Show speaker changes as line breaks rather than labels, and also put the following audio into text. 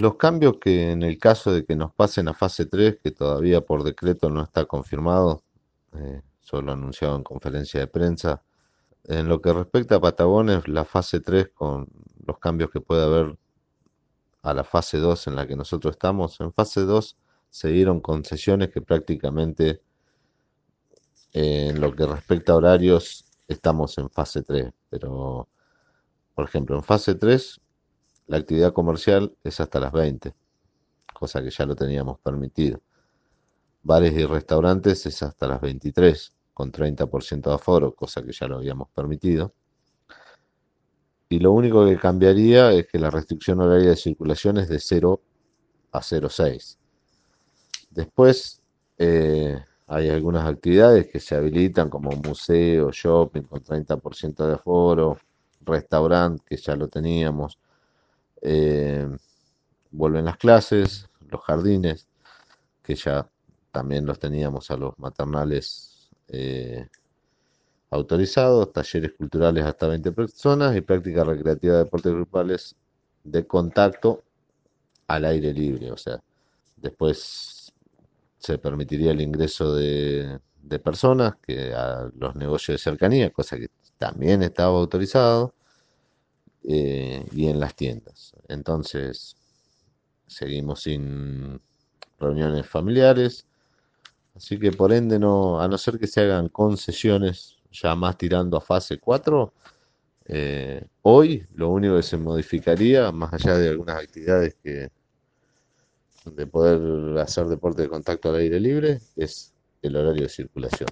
Los cambios que en el caso de que nos pasen a fase 3, que todavía por decreto no está confirmado, eh, solo anunciado en conferencia de prensa, en lo que respecta a Patagones, la fase 3 con los cambios que puede haber a la fase 2 en la que nosotros estamos, en fase 2 se dieron concesiones que prácticamente en lo que respecta a horarios estamos en fase 3, pero por ejemplo en fase 3 la actividad comercial es hasta las 20, cosa que ya lo teníamos permitido. Bares y restaurantes es hasta las 23, con 30% de aforo, cosa que ya lo habíamos permitido. Y lo único que cambiaría es que la restricción horaria de circulación es de 0 a 0,6. Después eh, hay algunas actividades que se habilitan como museo, shopping con 30% de aforo, restaurante que ya lo teníamos, eh, vuelven las clases, los jardines, que ya también los teníamos a los maternales eh, autorizados, talleres culturales hasta 20 personas y práctica recreativa de deportes grupales de contacto al aire libre. O sea, después se permitiría el ingreso de, de personas que a los negocios de cercanía, cosa que también estaba autorizado. Eh, y en las tiendas. Entonces, seguimos sin reuniones familiares. Así que por ende, no, a no ser que se hagan concesiones ya más tirando a fase 4, eh, hoy lo único que se modificaría, más allá de algunas actividades que de poder hacer deporte de contacto al aire libre, es el horario de circulación.